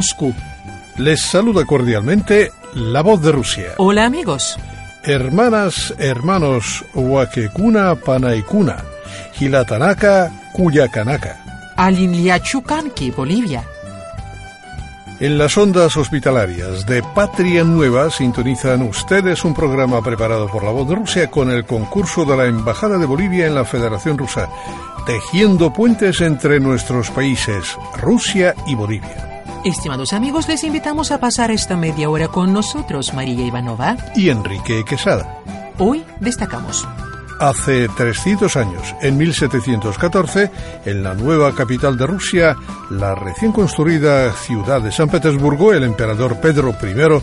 Moscú. Les saluda cordialmente la voz de Rusia. Hola amigos. Hermanas, hermanos, Wakekuna Panaikuna, Hilatanaka, Cuyacanaka. Alinliachucanqui, Bolivia. En las ondas hospitalarias de Patria Nueva sintonizan ustedes un programa preparado por la voz de Rusia con el concurso de la Embajada de Bolivia en la Federación Rusa, tejiendo puentes entre nuestros países, Rusia y Bolivia. Estimados amigos, les invitamos a pasar esta media hora con nosotros, María Ivanova y Enrique Quesada. Hoy destacamos. Hace 300 años, en 1714, en la nueva capital de Rusia, la recién construida ciudad de San Petersburgo, el emperador Pedro I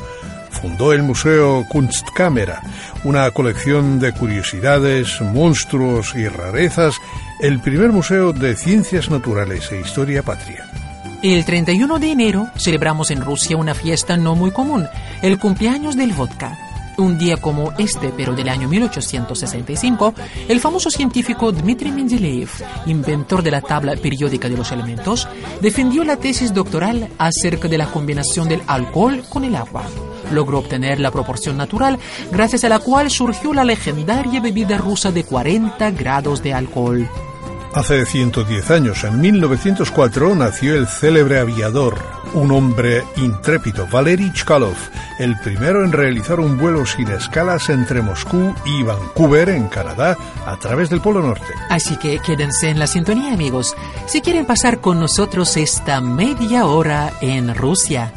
fundó el Museo Kunstkamera, una colección de curiosidades, monstruos y rarezas, el primer museo de ciencias naturales e historia patria. El 31 de enero celebramos en Rusia una fiesta no muy común, el cumpleaños del vodka. Un día como este, pero del año 1865, el famoso científico Dmitry Mendeleev, inventor de la tabla periódica de los elementos, defendió la tesis doctoral acerca de la combinación del alcohol con el agua. Logró obtener la proporción natural, gracias a la cual surgió la legendaria bebida rusa de 40 grados de alcohol. Hace 110 años, en 1904, nació el célebre aviador, un hombre intrépido, Valery Chkalov, el primero en realizar un vuelo sin escalas entre Moscú y Vancouver, en Canadá, a través del Polo Norte. Así que quédense en la sintonía, amigos, si quieren pasar con nosotros esta media hora en Rusia.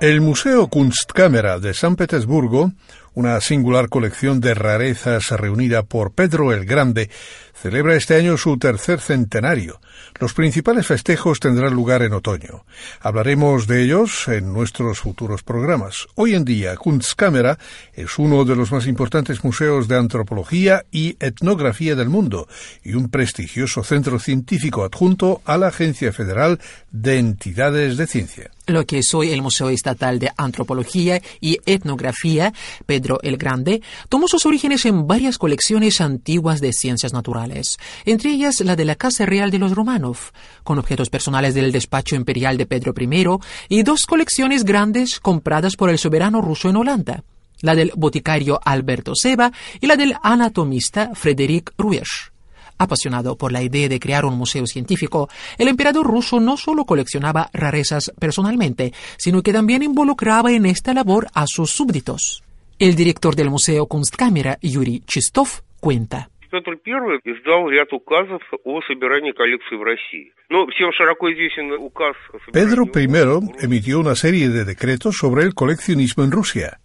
El Museo Kunstkamera de San Petersburgo una singular colección de rarezas reunida por Pedro el Grande, celebra este año su tercer centenario. Los principales festejos tendrán lugar en otoño. Hablaremos de ellos en nuestros futuros programas. Hoy en día, Kunstkamera es uno de los más importantes museos de antropología y etnografía del mundo y un prestigioso centro científico adjunto a la Agencia Federal de Entidades de Ciencia. Lo que es hoy el Museo Estatal de Antropología y Etnografía, Pedro el Grande, tomó sus orígenes en varias colecciones antiguas de ciencias naturales, entre ellas la de la Casa Real de los Romanov, con objetos personales del despacho imperial de Pedro I, y dos colecciones grandes compradas por el soberano ruso en Holanda, la del boticario Alberto Seba y la del anatomista Frederick Ruesch. Apasionado por la idea de crear un museo científico, el emperador ruso no solo coleccionaba rarezas personalmente, sino que también involucraba en esta labor a sus súbditos. El director del Museo Kunstkamera, Yuri Chistov, cuenta. Pedro I emitió una serie de decretos sobre el coleccionismo en Rusia.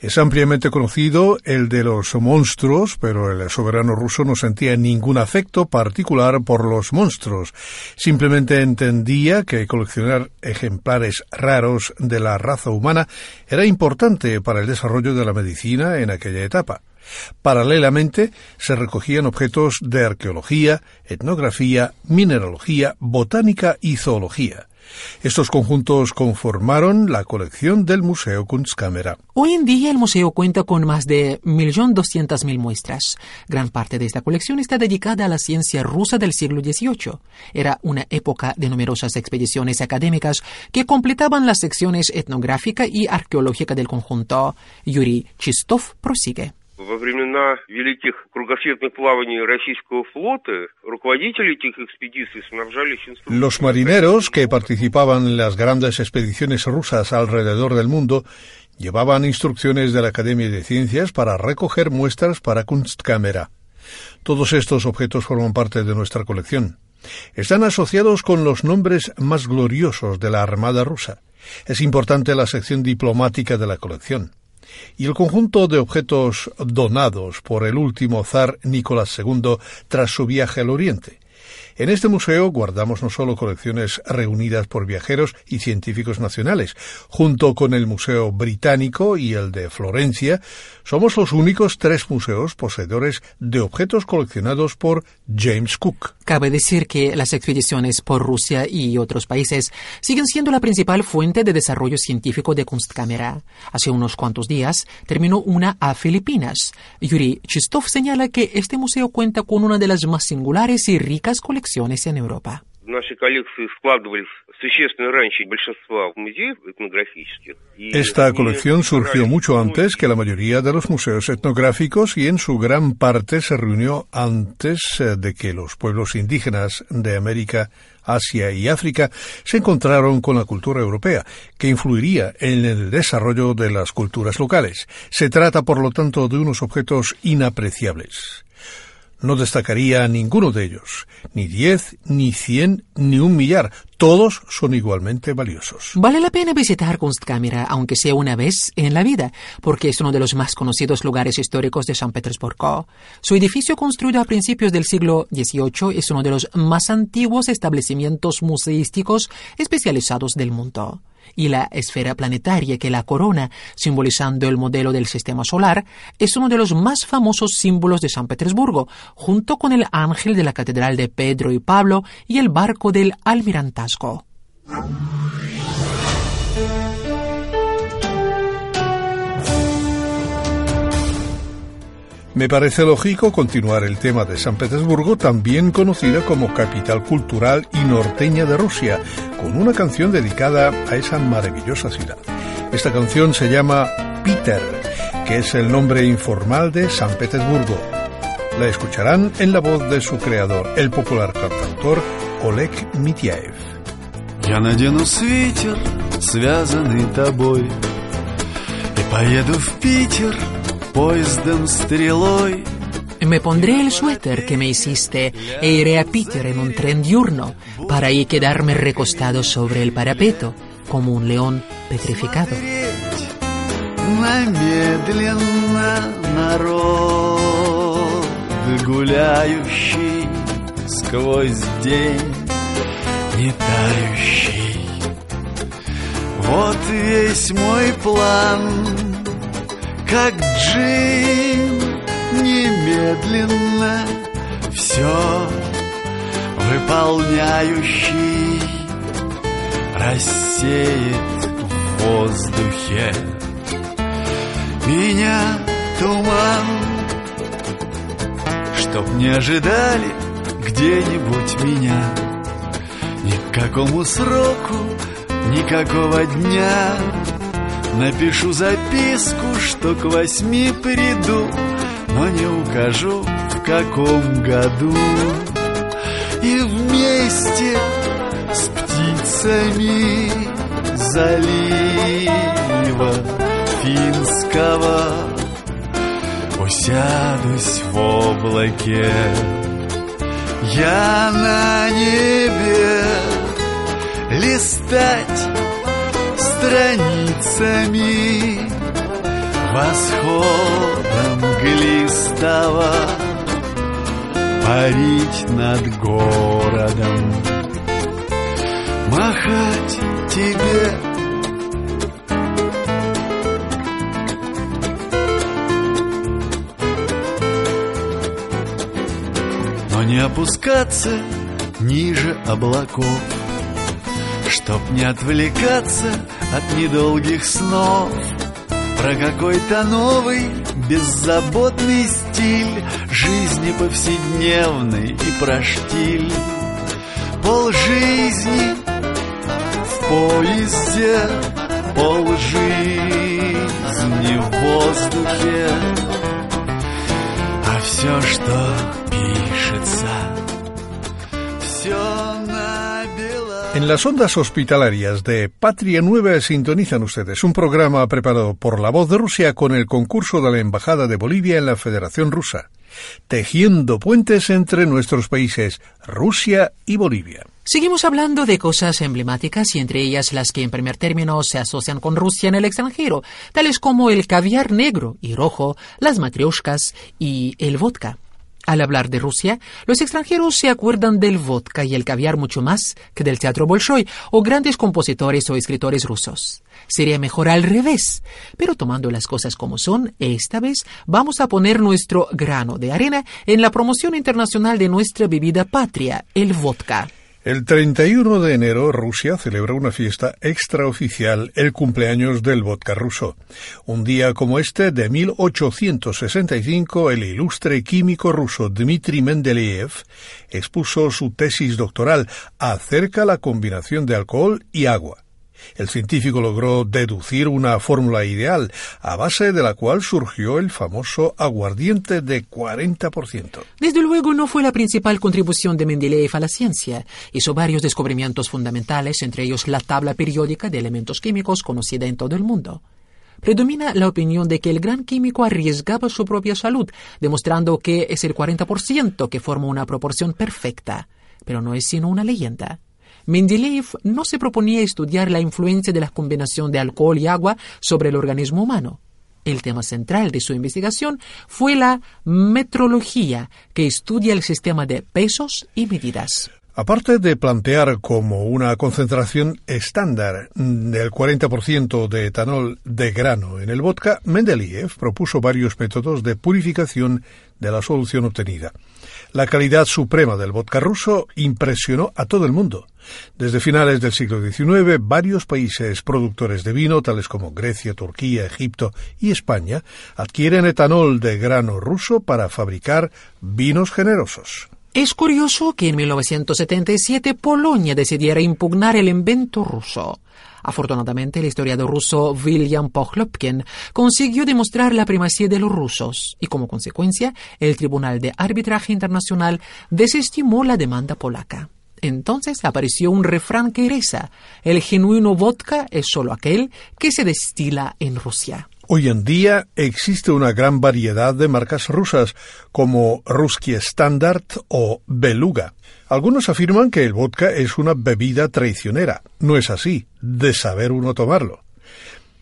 Es ampliamente conocido el de los monstruos, pero el soberano ruso no sentía ningún afecto particular por los monstruos. Simplemente entendía que coleccionar ejemplares raros de la raza humana era importante para el desarrollo de la medicina en aquella etapa. Paralelamente, se recogían objetos de arqueología, etnografía, mineralogía, botánica y zoología. Estos conjuntos conformaron la colección del Museo Kunstkamera. Hoy en día el museo cuenta con más de 1.200.000 muestras. Gran parte de esta colección está dedicada a la ciencia rusa del siglo XVIII. Era una época de numerosas expediciones académicas que completaban las secciones etnográfica y arqueológica del conjunto. Yuri Chistov prosigue. Los marineros que participaban en las grandes expediciones rusas alrededor del mundo llevaban instrucciones de la Academia de Ciencias para recoger muestras para Kunstkamera. Todos estos objetos forman parte de nuestra colección. Están asociados con los nombres más gloriosos de la Armada rusa. Es importante la sección diplomática de la colección y el conjunto de objetos donados por el último zar Nicolás II tras su viaje al Oriente. En este museo guardamos no solo colecciones reunidas por viajeros y científicos nacionales, junto con el Museo Británico y el de Florencia, somos los únicos tres museos poseedores de objetos coleccionados por James Cook. Cabe decir que las expediciones por Rusia y otros países siguen siendo la principal fuente de desarrollo científico de Kunstkamera. Hace unos cuantos días terminó una a Filipinas. Yuri Chistov señala que este museo cuenta con una de las más singulares y ricas colecciones colecciones en Europa. Esta colección surgió mucho antes que la mayoría de los museos etnográficos y en su gran parte se reunió antes eh, de que los pueblos indígenas de América, Asia y África se encontraron con la cultura europea, que influiría en el desarrollo de las culturas locales. Se trata, por lo tanto, de unos objetos inapreciables. No destacaría ninguno de ellos, ni diez, ni cien, ni un millar. Todos son igualmente valiosos. Vale la pena visitar Kunstkamera, aunque sea una vez en la vida, porque es uno de los más conocidos lugares históricos de San Petersburgo. Su edificio, construido a principios del siglo XVIII, es uno de los más antiguos establecimientos museísticos especializados del mundo y la esfera planetaria que la corona, simbolizando el modelo del sistema solar, es uno de los más famosos símbolos de San Petersburgo, junto con el ángel de la Catedral de Pedro y Pablo y el barco del Me parece lógico continuar el tema de San Petersburgo, también conocida como capital cultural y norteña de Rusia, con una canción dedicada a esa maravillosa ciudad. Esta canción se llama Peter, que es el nombre informal de San Petersburgo. La escucharán en la voz de su creador, el popular cantautor Oleg Mityaev. Я надену свитер, связанный тобой, и поеду в Питер поездом стрелой. Me pondré el suéter que me hiciste e iré a Peter en un tren diurno para ahí quedarme recostado sobre el parapeto como un león petrificado. На медленно народ, гуляющий Сквозь день, не тающий. Вот весь мой план, как джин, немедленно все выполняющий рассеет в воздухе меня туман, чтоб не ожидали где-нибудь меня ни к какому сроку, никакого дня. Напишу записку, что к восьми приду, но не укажу в каком году. И вместе с птицами залива финского Усядусь в облаке Я на небе листать страницами. Восходом глистого Парить над городом. Махать тебе опускаться ниже облаков Чтоб не отвлекаться от недолгих снов. Про какой-то новый беззаботный стиль Жизни повседневной и про штиль. Пол жизни в поезде Пол жизни в воздухе. А все, что белом En las ondas hospitalarias de Patria Nueva sintonizan ustedes un programa preparado por La Voz de Rusia con el concurso de la Embajada de Bolivia en la Federación Rusa, tejiendo puentes entre nuestros países, Rusia y Bolivia. Seguimos hablando de cosas emblemáticas y entre ellas las que en primer término se asocian con Rusia en el extranjero, tales como el caviar negro y rojo, las matrioshkas y el vodka. Al hablar de Rusia, los extranjeros se acuerdan del vodka y el caviar mucho más que del teatro Bolshoi o grandes compositores o escritores rusos. Sería mejor al revés. Pero tomando las cosas como son, esta vez vamos a poner nuestro grano de arena en la promoción internacional de nuestra bebida patria, el vodka. El 31 de enero Rusia celebra una fiesta extraoficial, el cumpleaños del vodka ruso. Un día como este de 1865, el ilustre químico ruso Dmitry Mendeleev expuso su tesis doctoral acerca la combinación de alcohol y agua. El científico logró deducir una fórmula ideal, a base de la cual surgió el famoso aguardiente de 40%. Desde luego no fue la principal contribución de Mendeleev a la ciencia. Hizo varios descubrimientos fundamentales, entre ellos la tabla periódica de elementos químicos conocida en todo el mundo. Predomina la opinión de que el gran químico arriesgaba su propia salud, demostrando que es el 40% que forma una proporción perfecta. Pero no es sino una leyenda. Mendeleev no se proponía estudiar la influencia de la combinación de alcohol y agua sobre el organismo humano. El tema central de su investigación fue la metrología, que estudia el sistema de pesos y medidas. Aparte de plantear como una concentración estándar del 40% de etanol de grano en el vodka, Mendeleev propuso varios métodos de purificación de la solución obtenida. La calidad suprema del vodka ruso impresionó a todo el mundo. Desde finales del siglo XIX, varios países productores de vino, tales como Grecia, Turquía, Egipto y España, adquieren etanol de grano ruso para fabricar vinos generosos. Es curioso que en 1977 Polonia decidiera impugnar el invento ruso. Afortunadamente, el historiador ruso William Pochlopkin consiguió demostrar la primacía de los rusos y, como consecuencia, el Tribunal de Arbitraje Internacional desestimó la demanda polaca. Entonces apareció un refrán que reza, el genuino vodka es solo aquel que se destila en Rusia. Hoy en día existe una gran variedad de marcas rusas, como Ruski Standard o Beluga. Algunos afirman que el vodka es una bebida traicionera. No es así, de saber uno tomarlo.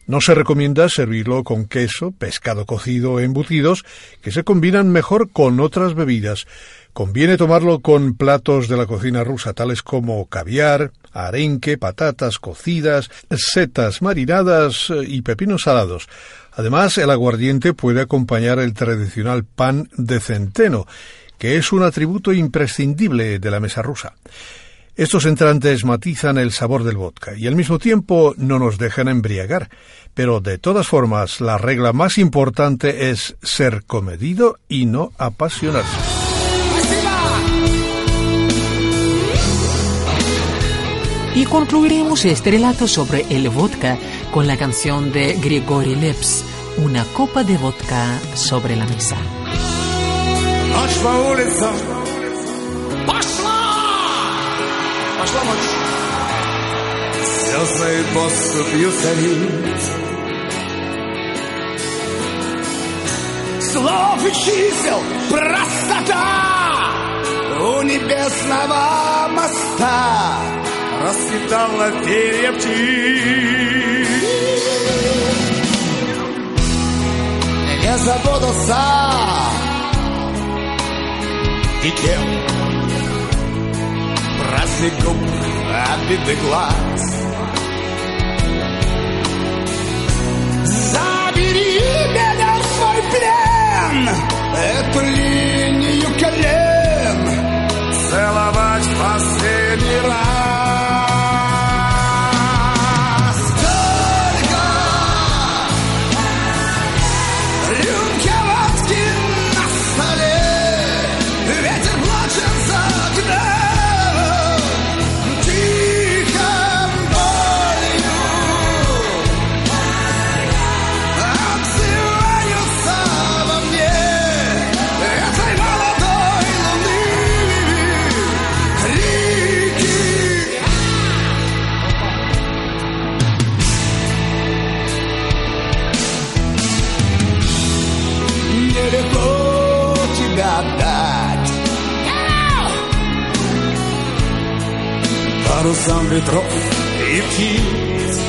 No se recomienda servirlo con queso, pescado cocido o embutidos, que se combinan mejor con otras bebidas. Conviene tomarlo con platos de la cocina rusa, tales como caviar, arenque, patatas cocidas, setas marinadas eh, y pepinos salados. Además, el aguardiente puede acompañar el tradicional pan de centeno, que es un atributo imprescindible de la mesa rusa. Estos entrantes matizan el sabor del vodka y al mismo tiempo no nos dejan embriagar, pero de todas formas la regla más importante es ser comedido y no apasionarse. Y concluiremos este relato sobre el vodka con la canción de Grigory Leps, Una copa de vodka sobre la mesa. Ночь по улицам Пошла! Пошла ночь Звездной поступью царит Слов и чисел простота У небесного моста Расцветала перья птиц Не запутался и тем Праздник губ, обиды глаз Забери меня в свой плен Эту линию колен Целовать в последний раз ветров и птиц.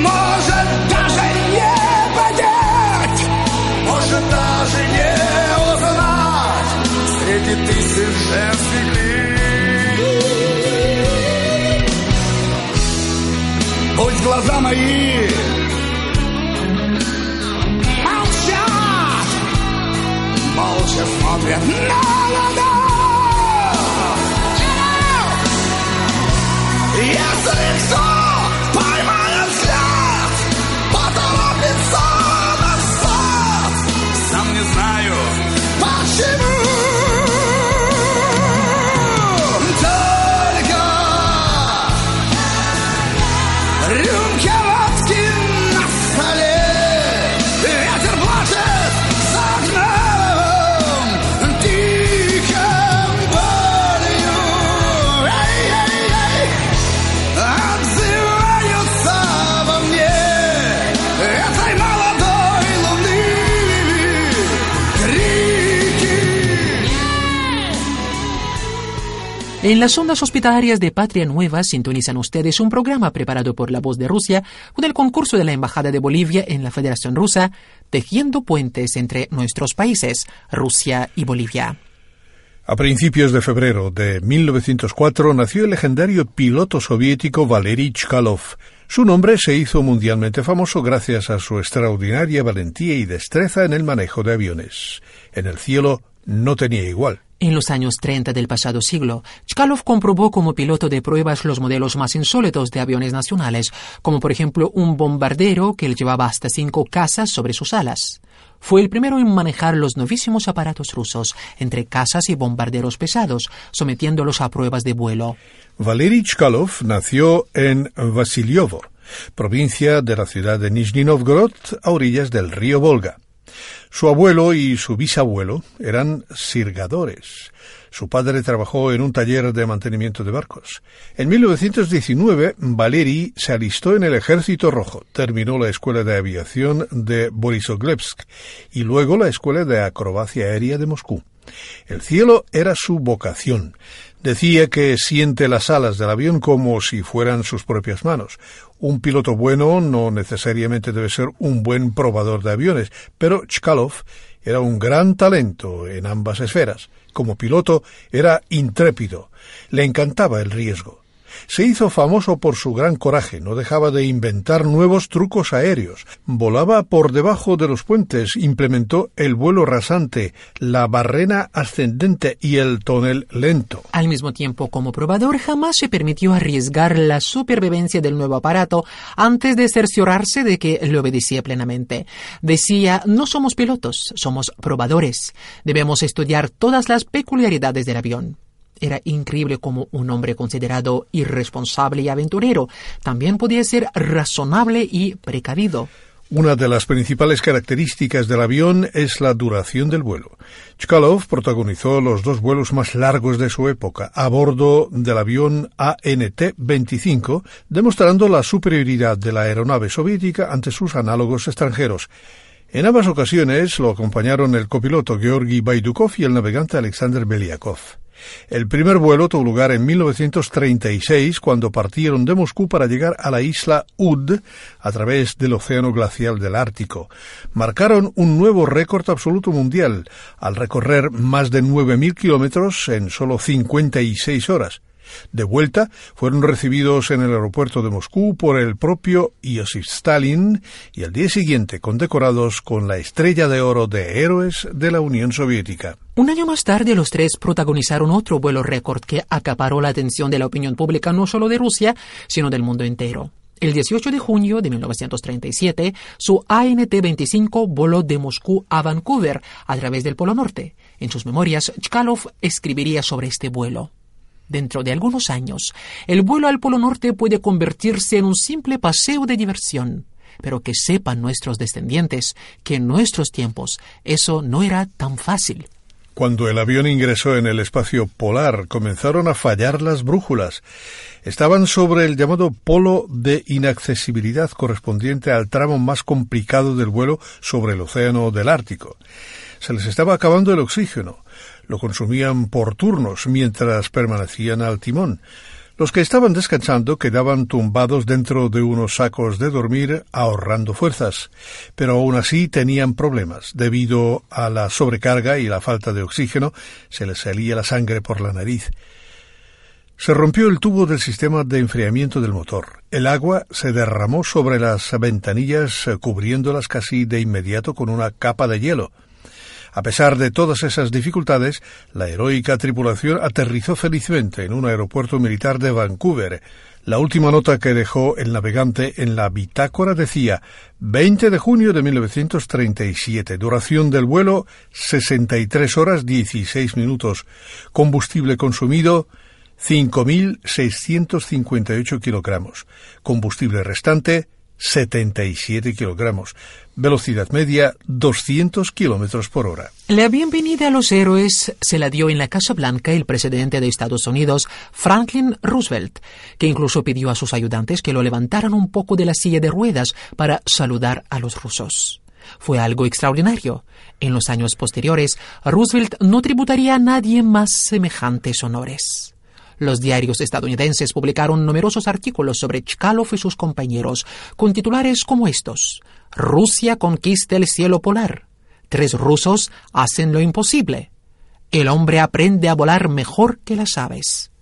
Может даже не понять Может даже не узнать Среди тысяч женских лиц Пусть глаза мои молчат Молча смотрят на ладонь so En las ondas hospitalarias de Patria Nueva sintonizan ustedes un programa preparado por La Voz de Rusia con el concurso de la Embajada de Bolivia en la Federación Rusa, tejiendo puentes entre nuestros países, Rusia y Bolivia. A principios de febrero de 1904 nació el legendario piloto soviético Valery Chkalov. Su nombre se hizo mundialmente famoso gracias a su extraordinaria valentía y destreza en el manejo de aviones. En el cielo no tenía igual. En los años 30 del pasado siglo, Chkalov comprobó como piloto de pruebas los modelos más insólitos de aviones nacionales, como por ejemplo un bombardero que llevaba hasta cinco casas sobre sus alas. Fue el primero en manejar los novísimos aparatos rusos, entre casas y bombarderos pesados, sometiéndolos a pruebas de vuelo. Valery Chkalov nació en Vasilyovo, provincia de la ciudad de Nizhny Novgorod, a orillas del río Volga. Su abuelo y su bisabuelo eran sirgadores. Su padre trabajó en un taller de mantenimiento de barcos. En 1919, Valery se alistó en el Ejército Rojo, terminó la Escuela de Aviación de Borisoglepsk y luego la Escuela de Acrobacia Aérea de Moscú. El cielo era su vocación. Decía que siente las alas del avión como si fueran sus propias manos. Un piloto bueno no necesariamente debe ser un buen probador de aviones, pero Chkalov era un gran talento en ambas esferas. Como piloto era intrépido, le encantaba el riesgo. Se hizo famoso por su gran coraje, no dejaba de inventar nuevos trucos aéreos, volaba por debajo de los puentes, implementó el vuelo rasante, la barrena ascendente y el tonel lento. Al mismo tiempo, como probador, jamás se permitió arriesgar la supervivencia del nuevo aparato antes de cerciorarse de que le obedecía plenamente. Decía, no somos pilotos, somos probadores. Debemos estudiar todas las peculiaridades del avión. Era increíble como un hombre considerado irresponsable y aventurero también podía ser razonable y precavido. Una de las principales características del avión es la duración del vuelo. Chkalov protagonizó los dos vuelos más largos de su época a bordo del avión ANT-25, demostrando la superioridad de la aeronave soviética ante sus análogos extranjeros. En ambas ocasiones lo acompañaron el copiloto Georgi Baidukov y el navegante Alexander Beliakov. El primer vuelo tuvo lugar en 1936 cuando partieron de Moscú para llegar a la isla Ud a través del océano glacial del Ártico. Marcaron un nuevo récord absoluto mundial al recorrer más de 9.000 kilómetros en solo 56 horas. De vuelta, fueron recibidos en el aeropuerto de Moscú por el propio Iosif Stalin y al día siguiente condecorados con la Estrella de Oro de Héroes de la Unión Soviética. Un año más tarde, los tres protagonizaron otro vuelo récord que acaparó la atención de la opinión pública no solo de Rusia, sino del mundo entero. El 18 de junio de 1937, su ANT-25 voló de Moscú a Vancouver a través del Polo Norte. En sus memorias, Chkalov escribiría sobre este vuelo. Dentro de algunos años, el vuelo al Polo Norte puede convertirse en un simple paseo de diversión. Pero que sepan nuestros descendientes que en nuestros tiempos eso no era tan fácil. Cuando el avión ingresó en el espacio polar, comenzaron a fallar las brújulas. Estaban sobre el llamado polo de inaccesibilidad correspondiente al tramo más complicado del vuelo sobre el océano del Ártico. Se les estaba acabando el oxígeno lo consumían por turnos mientras permanecían al timón. Los que estaban descansando quedaban tumbados dentro de unos sacos de dormir ahorrando fuerzas, pero aún así tenían problemas. Debido a la sobrecarga y la falta de oxígeno, se les salía la sangre por la nariz. Se rompió el tubo del sistema de enfriamiento del motor. El agua se derramó sobre las ventanillas, cubriéndolas casi de inmediato con una capa de hielo. A pesar de todas esas dificultades, la heroica tripulación aterrizó felizmente en un aeropuerto militar de Vancouver. La última nota que dejó el navegante en la bitácora decía 20 de junio de 1937, duración del vuelo 63 horas 16 minutos, combustible consumido 5.658 kilogramos, combustible restante 77 kilogramos. Velocidad media 200 kilómetros por hora. La bienvenida a los héroes se la dio en la Casa Blanca el presidente de Estados Unidos, Franklin Roosevelt, que incluso pidió a sus ayudantes que lo levantaran un poco de la silla de ruedas para saludar a los rusos. Fue algo extraordinario. En los años posteriores, Roosevelt no tributaría a nadie más semejantes honores. Los diarios estadounidenses publicaron numerosos artículos sobre Chkalov y sus compañeros, con titulares como estos. Rusia conquista el cielo polar. Tres rusos hacen lo imposible. El hombre aprende a volar mejor que las aves.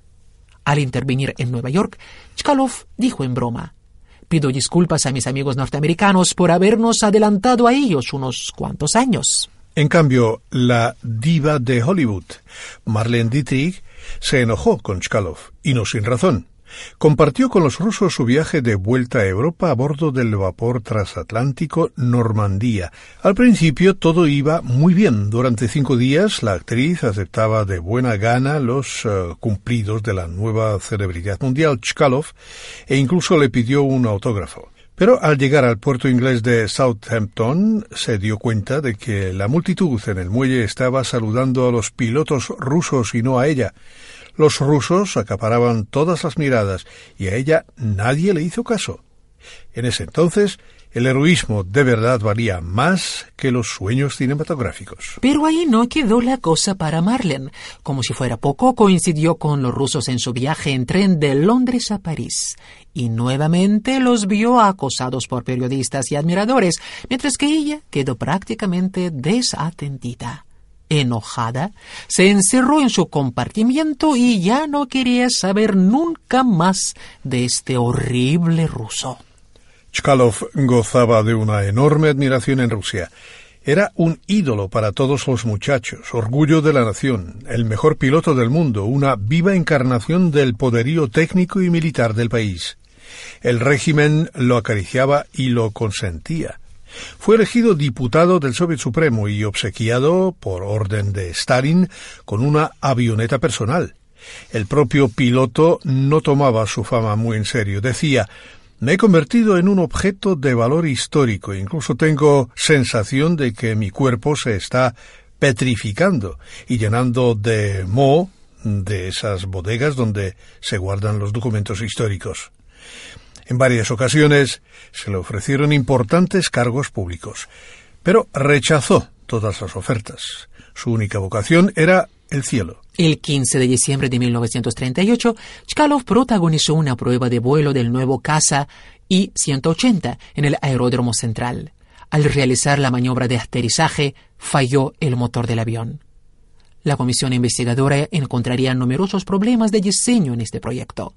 Al intervenir en Nueva York, Chkalov dijo en broma, Pido disculpas a mis amigos norteamericanos por habernos adelantado a ellos unos cuantos años. En cambio, la diva de Hollywood, Marlene Dietrich, se enojó con Chkalov, y no sin razón. Compartió con los rusos su viaje de vuelta a Europa a bordo del vapor transatlántico Normandía. Al principio todo iba muy bien. Durante cinco días la actriz aceptaba de buena gana los eh, cumplidos de la nueva celebridad mundial Chkalov e incluso le pidió un autógrafo. Pero al llegar al puerto inglés de Southampton se dio cuenta de que la multitud en el muelle estaba saludando a los pilotos rusos y no a ella. Los rusos acaparaban todas las miradas y a ella nadie le hizo caso. En ese entonces, el heroísmo de verdad valía más que los sueños cinematográficos. Pero ahí no quedó la cosa para Marlene. Como si fuera poco, coincidió con los rusos en su viaje en tren de Londres a París. Y nuevamente los vio acosados por periodistas y admiradores, mientras que ella quedó prácticamente desatendida enojada, se encerró en su compartimiento y ya no quería saber nunca más de este horrible ruso. Chkalov gozaba de una enorme admiración en Rusia. Era un ídolo para todos los muchachos, orgullo de la nación, el mejor piloto del mundo, una viva encarnación del poderío técnico y militar del país. El régimen lo acariciaba y lo consentía. Fue elegido diputado del Soviet Supremo y obsequiado, por orden de Stalin, con una avioneta personal. El propio piloto no tomaba su fama muy en serio. Decía me he convertido en un objeto de valor histórico. Incluso tengo sensación de que mi cuerpo se está petrificando y llenando de moho de esas bodegas donde se guardan los documentos históricos. En varias ocasiones se le ofrecieron importantes cargos públicos, pero rechazó todas las ofertas. Su única vocación era el cielo. El 15 de diciembre de 1938, Chkalov protagonizó una prueba de vuelo del nuevo caza I-180 en el aeródromo central. Al realizar la maniobra de aterrizaje, falló el motor del avión. La comisión investigadora encontraría numerosos problemas de diseño en este proyecto.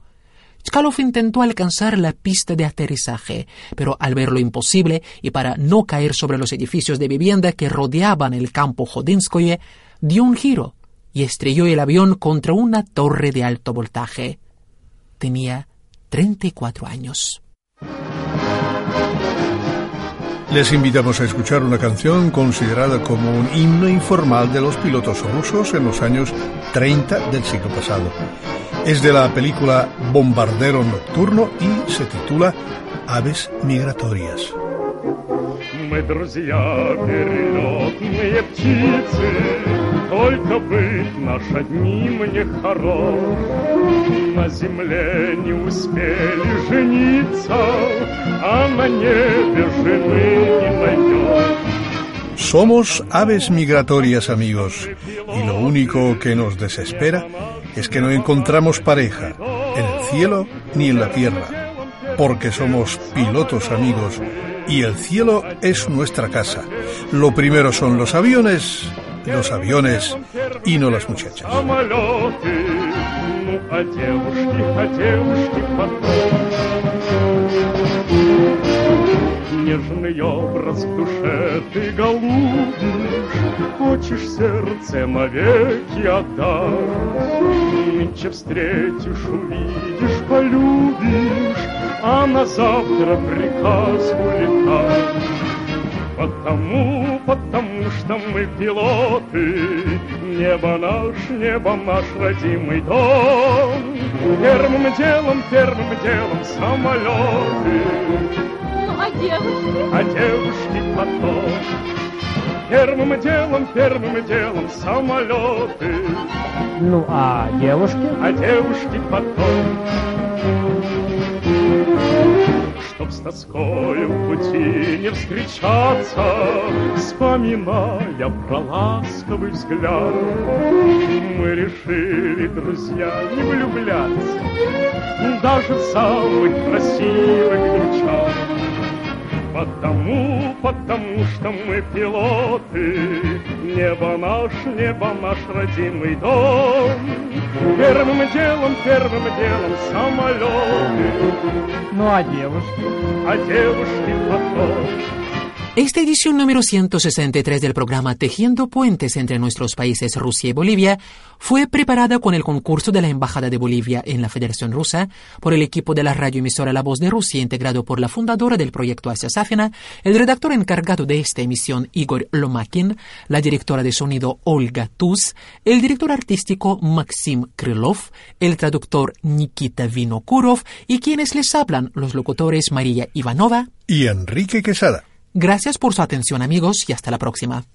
Chkalov intentó alcanzar la pista de aterrizaje, pero al ver lo imposible y para no caer sobre los edificios de vivienda que rodeaban el campo Jodinskoye, dio un giro y estrelló el avión contra una torre de alto voltaje. Tenía 34 años. Les invitamos a escuchar una canción considerada como un himno informal de los pilotos rusos en los años 30 del siglo pasado. Es de la película Bombardero Nocturno y se titula Aves Migratorias. Мы друзья перелетные птицы, Только быть наш одним не хорош. На земле не uspели жениться, А на небе жены не найдешь. Somos aves migratorias, amigos, y lo único que nos desespera es que no encontramos pareja en el cielo ni en la tierra, porque somos pilotos, amigos, y el cielo es nuestra casa. Lo primero son los aviones, los aviones y no las muchachas. Нежный образ в душе ты голубишь, Хочешь сердце навеки отдать. Нынче встретишь, увидишь, полюбишь, А на завтра приказ улетать. Потому, потому что мы пилоты, Небо наш, небо наш родимый дом. Первым делом, первым делом самолеты. Ну, а девушки? А девушки потом. Первым делом, первым делом самолеты. Ну, а девушки? А девушки потом. Чтоб с тоскою в пути не встречаться, Вспоминая про ласковый взгляд, мы решили, друзья, не влюбляться Даже в самых красивых девчат Потому, потому что мы пилоты. Небо наш, небо наш родимый дом. Первым делом, первым делом самолеты. Ну а девушки? А девушки потом Esta edición número 163 del programa Tejiendo Puentes entre nuestros países Rusia y Bolivia fue preparada con el concurso de la Embajada de Bolivia en la Federación Rusa por el equipo de la radioemisora La Voz de Rusia integrado por la fundadora del proyecto Asia Safina, el redactor encargado de esta emisión Igor Lomakin, la directora de sonido Olga Tuz, el director artístico Maxim Krylov, el traductor Nikita Vinokurov y quienes les hablan los locutores María Ivanova y Enrique Quesada. Gracias por su atención amigos y hasta la próxima.